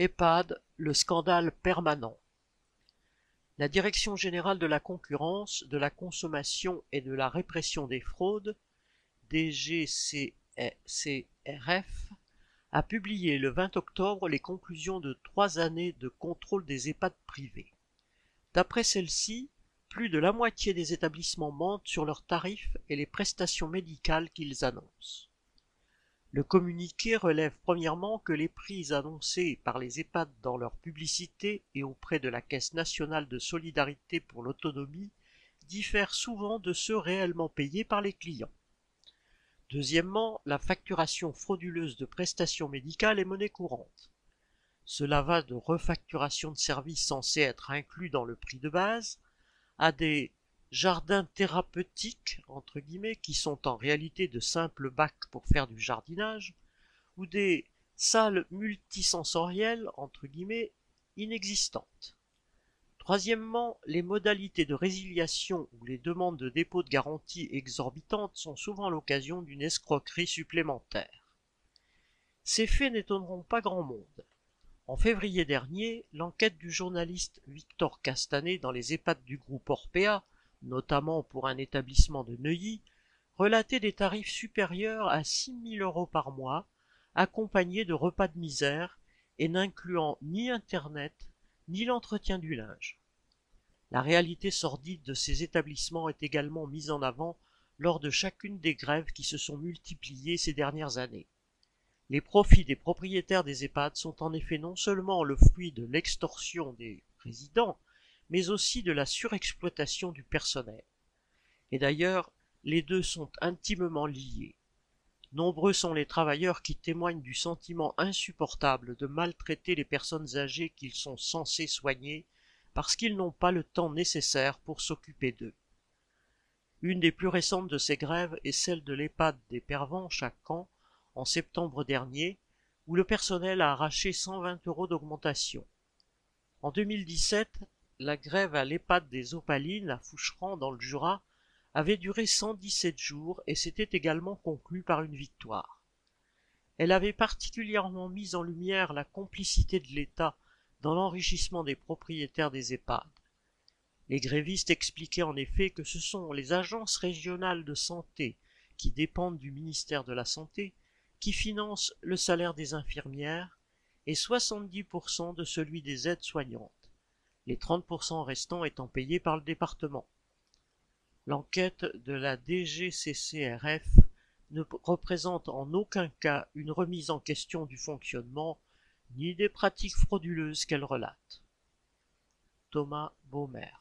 EHPAD, le scandale permanent. La Direction générale de la concurrence, de la consommation et de la répression des fraudes, DGCRF, a publié le 20 octobre les conclusions de trois années de contrôle des EHPAD privés. D'après celle-ci, plus de la moitié des établissements mentent sur leurs tarifs et les prestations médicales qu'ils annoncent. Le communiqué relève premièrement que les prix annoncés par les EHPAD dans leur publicité et auprès de la Caisse nationale de solidarité pour l'autonomie diffèrent souvent de ceux réellement payés par les clients. Deuxièmement, la facturation frauduleuse de prestations médicales est monnaie courante. Cela va de refacturation de services censés être inclus dans le prix de base à des jardins thérapeutiques, entre guillemets, qui sont en réalité de simples bacs pour faire du jardinage, ou des salles multisensorielles, entre guillemets, inexistantes. Troisièmement, les modalités de résiliation ou les demandes de dépôt de garantie exorbitantes sont souvent l'occasion d'une escroquerie supplémentaire. Ces faits n'étonneront pas grand monde. En février dernier, l'enquête du journaliste Victor Castanet dans les EHPAD du groupe Orpea notamment pour un établissement de Neuilly, relatait des tarifs supérieurs à 6 000 euros par mois, accompagnés de repas de misère et n'incluant ni Internet ni l'entretien du linge. La réalité sordide de ces établissements est également mise en avant lors de chacune des grèves qui se sont multipliées ces dernières années. Les profits des propriétaires des EHPAD sont en effet non seulement le fruit de l'extorsion des résidents, mais aussi de la surexploitation du personnel. Et d'ailleurs, les deux sont intimement liés. Nombreux sont les travailleurs qui témoignent du sentiment insupportable de maltraiter les personnes âgées qu'ils sont censés soigner parce qu'ils n'ont pas le temps nécessaire pour s'occuper d'eux. Une des plus récentes de ces grèves est celle de l'EHPAD des Pervenches à Caen en septembre dernier, où le personnel a arraché 120 euros d'augmentation. En 2017, la grève à l'EHPAD des Opalines à Foucheran dans le Jura avait duré 117 jours et s'était également conclue par une victoire. Elle avait particulièrement mis en lumière la complicité de l'État dans l'enrichissement des propriétaires des EHPAD. Les grévistes expliquaient en effet que ce sont les agences régionales de santé qui dépendent du ministère de la Santé qui financent le salaire des infirmières et 70% de celui des aides-soignantes les 30% restants étant payés par le département. L'enquête de la DGCCRF ne représente en aucun cas une remise en question du fonctionnement ni des pratiques frauduleuses qu'elle relate. Thomas Baumer